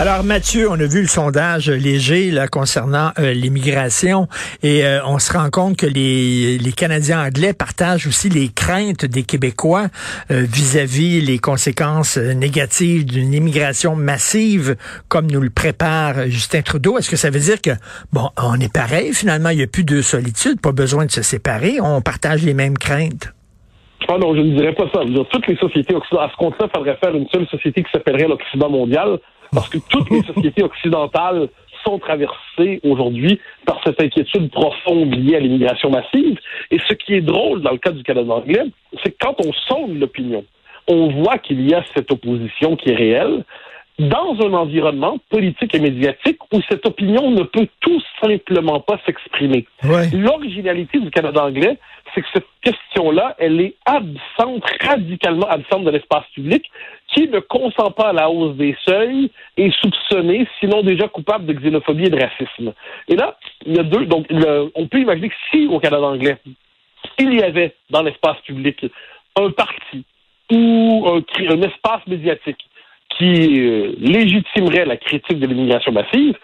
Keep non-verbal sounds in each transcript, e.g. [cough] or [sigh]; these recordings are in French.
Alors Mathieu, on a vu le sondage léger là, concernant euh, l'immigration et euh, on se rend compte que les, les Canadiens anglais partagent aussi les craintes des Québécois euh, vis-à-vis les conséquences négatives d'une immigration massive comme nous le prépare Justin Trudeau. Est-ce que ça veut dire que bon, on est pareil finalement, il n'y a plus de solitude, pas besoin de se séparer, on partage les mêmes craintes? Ah non, je ne dirais pas ça. Toutes les sociétés occidentales, à ce compte-là, il faudrait faire une seule société qui s'appellerait l'Occident mondial parce que toutes les sociétés occidentales sont traversées aujourd'hui par cette inquiétude profonde liée à l'immigration massive. Et ce qui est drôle dans le cas du Canada anglais, c'est que quand on sonde l'opinion, on voit qu'il y a cette opposition qui est réelle dans un environnement politique et médiatique où cette opinion ne peut tout simplement pas s'exprimer. Ouais. L'originalité du Canada anglais, c'est que cette question-là, elle est absente, radicalement absente de l'espace public, ne consent pas à la hausse des seuils et soupçonné, sinon déjà coupable de xénophobie et de racisme. Et là, il y a deux. Donc, on peut imaginer que si au Canada anglais, il y avait dans l'espace public un parti ou un, espace médiatique qui euh, légitimerait la critique de l'immigration massive,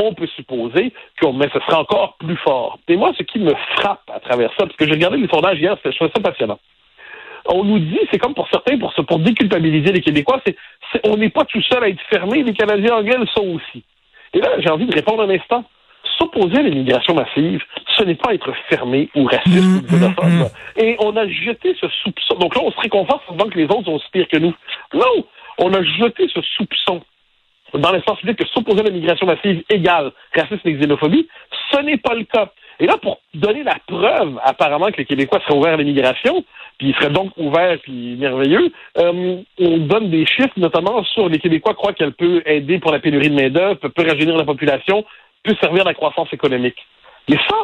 on peut supposer que mais ce serait encore plus fort. Et moi, ce qui me frappe à travers ça, parce que j'ai regardé les sondages hier, je trouvais ça passionnant. On nous dit, c'est comme pour certains, pour, se- pour déculpabiliser les Québécois, c'est, on n'est pas tout seul à être fermé, les Canadiens anglais le sont aussi. Et là, j'ai envie de répondre un instant. S'opposer à l'immigration massive, ce n'est pas être fermé ou raciste ou xénophobe. Et on a jeté ce soupçon. Donc là, on se réconforte en disant que les autres sont aussi pires que nous. Non! On a jeté ce soupçon dans l'espace public que s'opposer à l'immigration massive égale racisme et xénophobie. Ce n'est pas le cas. Et là, pour donner la preuve, apparemment, que les Québécois seraient ouverts à l'immigration, puis ils seraient donc ouverts puis merveilleux, euh, on donne des chiffres, notamment sur les Québécois croient qu'elle peut aider pour la pénurie de main-d'œuvre, peut, peut la population, peut servir à la croissance économique. Mais ça,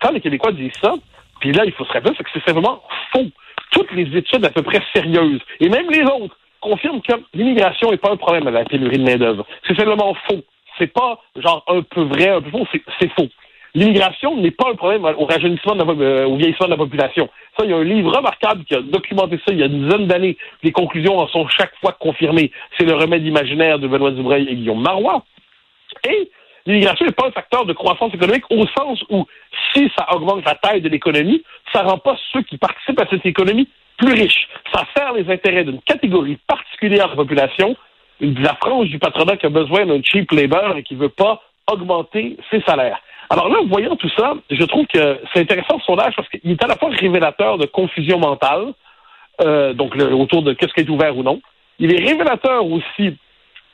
quand les Québécois disent ça, puis là, il faut se rappeler, c'est que c'est simplement faux. Toutes les études à peu près sérieuses, et même les autres, confirment que l'immigration n'est pas un problème à la pénurie de main-d'œuvre. C'est simplement faux. C'est pas genre un peu vrai, un peu faux, c'est faux. L'immigration n'est pas un problème au rajeunissement, de la, euh, au vieillissement de la population. Ça, il y a un livre remarquable qui a documenté ça il y a une dizaine d'années. Les conclusions en sont chaque fois confirmées. C'est le remède imaginaire de Benoît Dubreuil et Guillaume Marois. Et l'immigration n'est pas un facteur de croissance économique au sens où si ça augmente la taille de l'économie, ça rend pas ceux qui participent à cette économie plus riches. Ça sert les intérêts d'une catégorie particulière de la population, la frange du patronat qui a besoin d'un cheap labor et qui veut pas augmenter ses salaires. Alors là, voyant tout ça, je trouve que c'est intéressant ce sondage parce qu'il est à la fois révélateur de confusion mentale, euh, donc le- autour de qu'est-ce qui est ouvert ou non. Il est révélateur aussi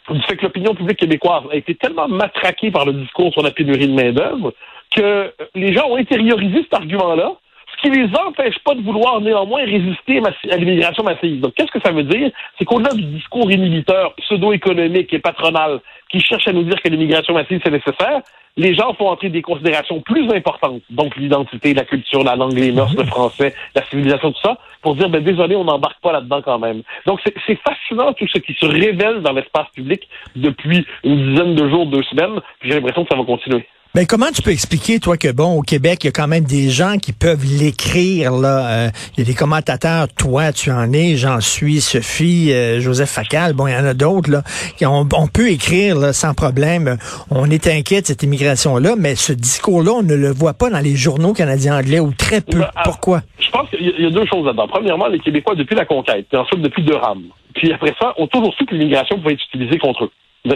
du fait que l'opinion publique québécoise a été tellement matraquée par le discours sur la pénurie de main-d'œuvre que les gens ont intériorisé cet argument-là, ce qui les empêche pas de vouloir néanmoins résister à l'immigration massive. Donc, qu'est-ce que ça veut dire? C'est qu'au-delà du discours inhibiteur, pseudo-économique et patronal qui cherche à nous dire que l'immigration massive, c'est nécessaire, les gens font entrer des considérations plus importantes, donc l'identité, la culture, la langue, les mœurs, le français, la civilisation, tout ça, pour dire, ben désolé, on n'embarque pas là-dedans quand même. Donc c'est c'est fascinant tout ce qui se révèle dans l'espace public depuis une dizaine de jours, deux semaines, puis j'ai l'impression que ça va continuer. Mais comment tu peux expliquer, toi, que bon, au Québec, il y a quand même des gens qui peuvent l'écrire, là. euh, Il y a des commentateurs, toi, tu en es, j'en suis, Sophie, euh, Joseph Facal, bon, il y en a d'autres, là. qui On, on peut écrire, là, sans problème. On est inquiet de cette immigration-là, mais ce discours-là, on ne le voit pas dans les journaux canadiens anglais, ou très peu. Ben, ah, Pourquoi? Je pense qu'il y a- il y a deux choses là-dedans. Premièrement, les Québécois, depuis la conquête, puis ensuite depuis Durham, puis après ça, ont toujours su que l'immigration pouvait être utilisée contre eux.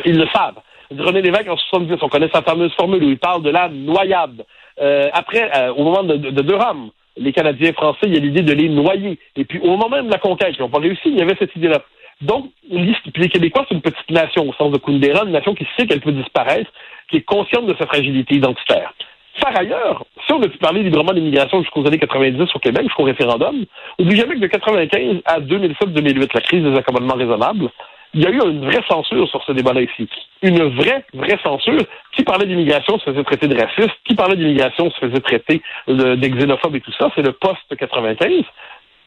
Ils le savent. René Lévesque, en 70, on connaît sa fameuse formule où il parle de la noyade. Euh, après, euh, au moment de, de, de Durham, les Canadiens français, il y a l'idée de les noyer. Et puis, au moment même de la conquête, ils n'ont pas réussi, il y avait cette idée-là. Donc, les Québécois, c'est une petite nation, au sens de Kundera, une nation qui sait qu'elle peut disparaître, qui est consciente de sa fragilité identitaire. Par ailleurs, si on a pu parler librement d'immigration jusqu'aux années 90 au Québec, jusqu'au référendum, oublie jamais que de 95 à 2007-2008, la crise des accommodements raisonnables, il y a eu une vraie censure sur ce débat-là ici. Une vraie, vraie censure. Qui parlait d'immigration se faisait traiter de raciste. Qui parlait d'immigration se faisait traiter de, de xénophobe et tout ça. C'est le post-95.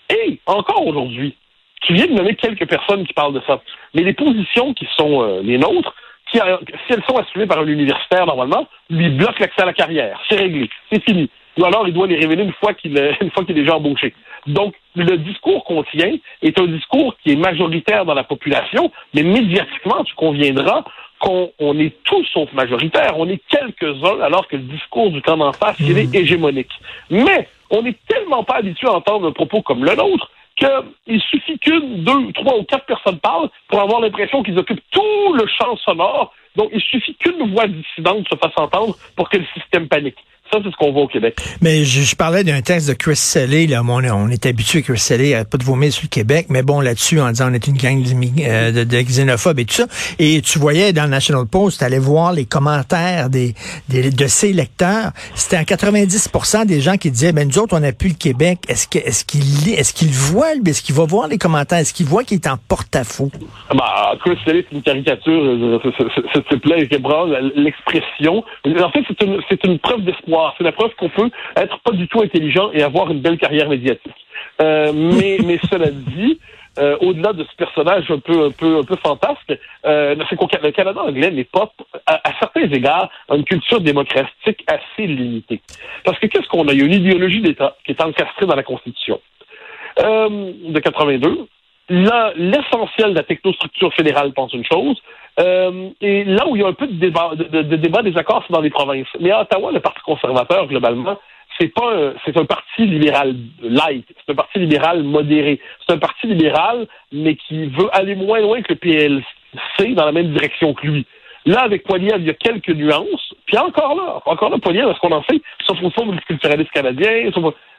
Et encore aujourd'hui, tu viens de nommer quelques personnes qui parlent de ça. Mais les positions qui sont euh, les nôtres si elles sont assumées par un universitaire, normalement, lui bloque l'accès à la carrière. C'est réglé. C'est fini. Ou alors, il doit les révéler une fois qu'il une fois qu'il est déjà embauché. Donc, le discours qu'on tient est un discours qui est majoritaire dans la population, mais médiatiquement, tu conviendras qu'on on est tous sauf majoritaire, on est quelques-uns, alors que le discours du camp d'en face, il est hégémonique. Mais on n'est tellement pas habitué à entendre un propos comme le nôtre qu'il suffit qu'une, deux, trois ou quatre personnes parlent pour avoir l'impression qu'ils occupent tout le champ sonore. Donc, il suffit qu'une voix dissidente se fasse entendre pour que le système panique. Ça, c'est ce qu'on voit au Québec. Mais je, parlais d'un texte de Chris Selley. Là, on, on est habitué, Chris Selley, à pas de vomir sur le Québec, mais bon, là-dessus, en disant on est une gang euh, de, de, xénophobes et tout ça. Et tu voyais dans le National Post, tu allais voir les commentaires des, des de ses lecteurs. C'était à 90% des gens qui disaient, ben nous autres, on n'a plus le Québec. Est-ce que est-ce qu'il est-ce qu'il voit, est-ce qu'il va voir les commentaires? Est-ce qu'il voit qu'il est en porte-à-faux? Bah, Chris Selley, c'est une caricature, ce type-là, l'expression. En fait, c'est une, c'est une preuve d'espoir c'est la preuve qu'on peut être pas du tout intelligent et avoir une belle carrière médiatique. Euh, mais, [laughs] mais cela dit, euh, au-delà de ce personnage un peu un peu un peu fantasque, euh, c'est qu'au le Canada anglais n'est pas à, certains égards une culture démocratique assez limitée. Parce que qu'est-ce qu'on a? Il y a une idéologie d'État qui est encastrée dans la Constitution euh, de 82. Là, l'essentiel de la technostructure fédérale pense une chose, euh, et là où il y a un peu de débat, de, débat des accords, c'est dans les provinces. Mais à Ottawa, le Parti conservateur, globalement, c'est pas c'est un parti libéral light, c'est un parti libéral modéré. C'est un parti libéral, mais qui veut aller moins loin que le PLC dans la même direction que lui. Là, avec Poilievre, il y a quelques nuances. Puis encore là, encore là, Poilievre, ce qu'on en fait, sauf au fond multiculturaliste canadien,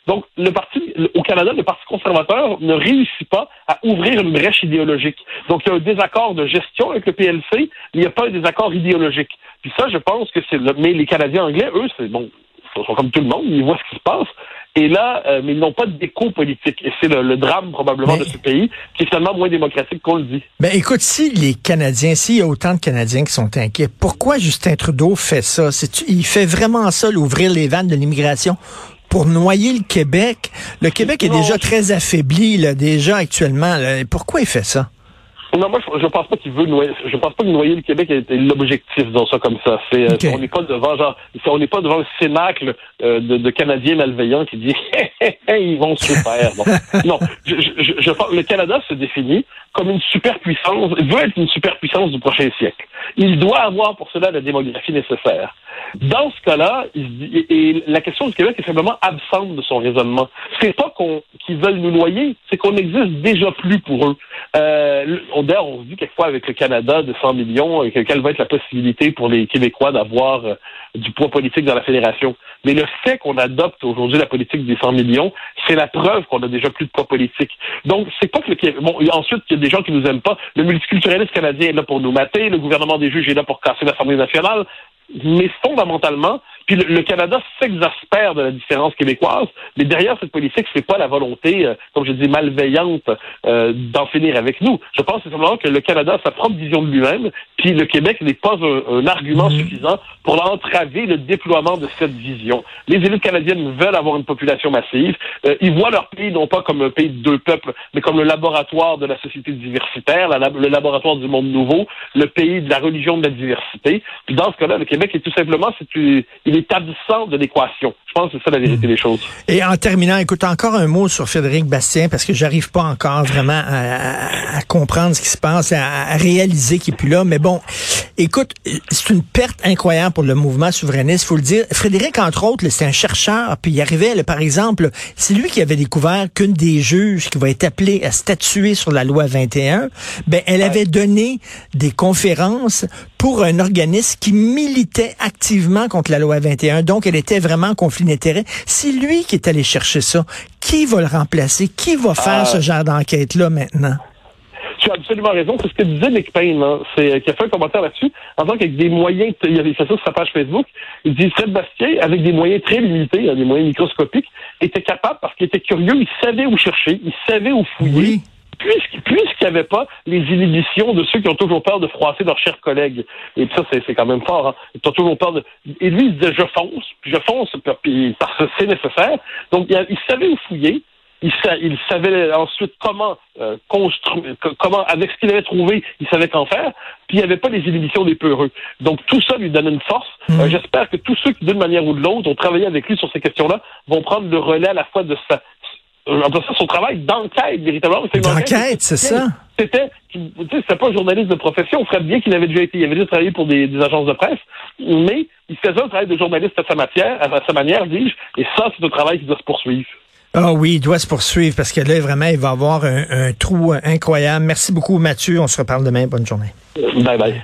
donc, le parti, au Canada, le Parti conservateur ne réussit pas à ouvrir une brèche idéologique. Donc, il y a un désaccord de gestion avec le PLC, mais il n'y a pas un désaccord idéologique. Puis ça, je pense que c'est... Mais les Canadiens anglais, eux, c'est bon, ils sont comme tout le monde, ils voient ce qui se passe. Et là, euh, mais ils n'ont pas d'écho politique. Et c'est le, drame probablement de ce pays, qui est finalement moins démocratique qu'on le dit. Ben écoute, si les Canadiens, s'il y a autant de Canadiens qui sont inquiets, pourquoi Justin Trudeau fait ça? Il fait vraiment ça, l'ouvrir les vannes de l'immigration? Pour noyer le Québec. Le Québec est déjà très affaibli, là, déjà actuellement. Pourquoi il fait ça? Non, moi, je, pense pas qu'il veut noyer. Je pense pas que noyer le Québec est l'objectif dans ça comme ça. C'est, euh, on n'est pas devant genre, on n'est pas devant un cénacle euh, de, de, Canadiens malveillants qui dit, [laughs] ils vont se faire. [laughs] non, je, je, je, le Canada se définit comme une superpuissance, veut être une superpuissance du prochain siècle. Il doit avoir pour cela la démographie nécessaire. Dans ce cas-là, et la question du Québec est simplement absente de son raisonnement. C'est pas qu'on qu'ils veulent nous noyer, c'est qu'on n'existe déjà plus pour eux. Euh, D'ailleurs, on se dit quelquefois avec le Canada de 100 millions, euh, quelle va être la possibilité pour les Québécois d'avoir euh, du poids politique dans la fédération. Mais le fait qu'on adopte aujourd'hui la politique des 100 millions, c'est la preuve qu'on a déjà plus de poids politique. Donc, c'est pas que le bon, ensuite, il y a des gens qui nous aiment pas. Le multiculturalisme canadien est là pour nous mater, le gouvernement des juges est là pour casser l'Assemblée nationale mais fondamentalement, puis le, Canada s'exaspère de la différence québécoise, mais derrière cette politique, c'est pas la volonté, euh, comme je dis, malveillante euh, d'en finir avec nous. Je pense simplement que le Canada a sa propre vision de lui-même, puis le Québec n'est pas un, argument mhm. suffisant pour entraver le déploiement de cette vision. Les élites canadiennes veulent avoir une population massive. Euh, ils voient leur pays non pas comme un pays de deux peuples, mais comme le laboratoire de la société diversitaire, le laboratoire du monde nouveau, le pays de la religion de la diversité. Puis dans ce cas-là, le Québec est tout simplement, c'est il est absent de l'équation. Je pense que c'est ça la vérité des choses. Et en terminant, écoute encore un mot sur Frédéric Bastien parce que j'arrive pas encore vraiment à, comprendre ce qui se passe, à, réaliser qu'il est plus là. Mais bon, écoute, c'est une perte incroyable pour le mouvement souverainiste, faut le dire. Frédéric, entre autres, c'est un chercheur, puis il arrivait, par exemple, c'est lui qui avait découvert qu'une des juges qui va être appelée à statuer sur la loi 21, ben elle avait donné des conférences pour un organisme qui militait activement contre la loi 21. Donc, elle était vraiment en conflit d'intérêts. C'est lui qui est allé chercher ça. Qui va le remplacer? Qui va faire ce genre d'enquête-là maintenant? Tu as absolument raison. C'est ce que disait Nick Payne, hein. c'est qui a fait un commentaire là-dessus, en tant qu'avec des moyens, il avait fait ça sur sa page Facebook, il dit Fred Bastien, avec des moyens très limités, hein, des moyens microscopiques, était capable, parce qu'il était curieux, il savait où chercher, il savait où fouiller puisqu'il n'y avait pas les inhibitions de ceux qui ont toujours peur de froisser leurs chers collègues. Et ça, c'est quand même fort. Hein. Ils ont toujours peur de... Et lui, il disait, je fonce, puis je fonce, puis parce que c'est nécessaire. Donc, il, savait où fouiller. il, il savait ensuite comment euh, construire, comment, avec ce qu'il avait trouvé, il savait qu'en faire, puis il n'y avait pas les inhibitions des peureux. Donc tout ça lui donnait une force. Mhm. Euh, j'espère que tous ceux qui, d'une manière ou de l'autre, ont travaillé avec lui sur ces questions-là, vont prendre le relais à la fois de sa, euh, ça, son travail d'enquête, véritablement. D'enquête, c'est ça? C'était, c'était pas un journaliste de profession. On bien qu'il avait déjà été, il avait déjà travaillé pour des, des, agences de presse, mais il faisait un travail de journaliste à sa matière, à sa manière, dis-je, et ça, c'est un travail qui doit se poursuivre. Ah oui, il doit se poursuivre parce que là, vraiment, il va avoir un, un trou incroyable. Merci beaucoup, Mathieu. On se reparle demain. Bonne journée. Bye bye.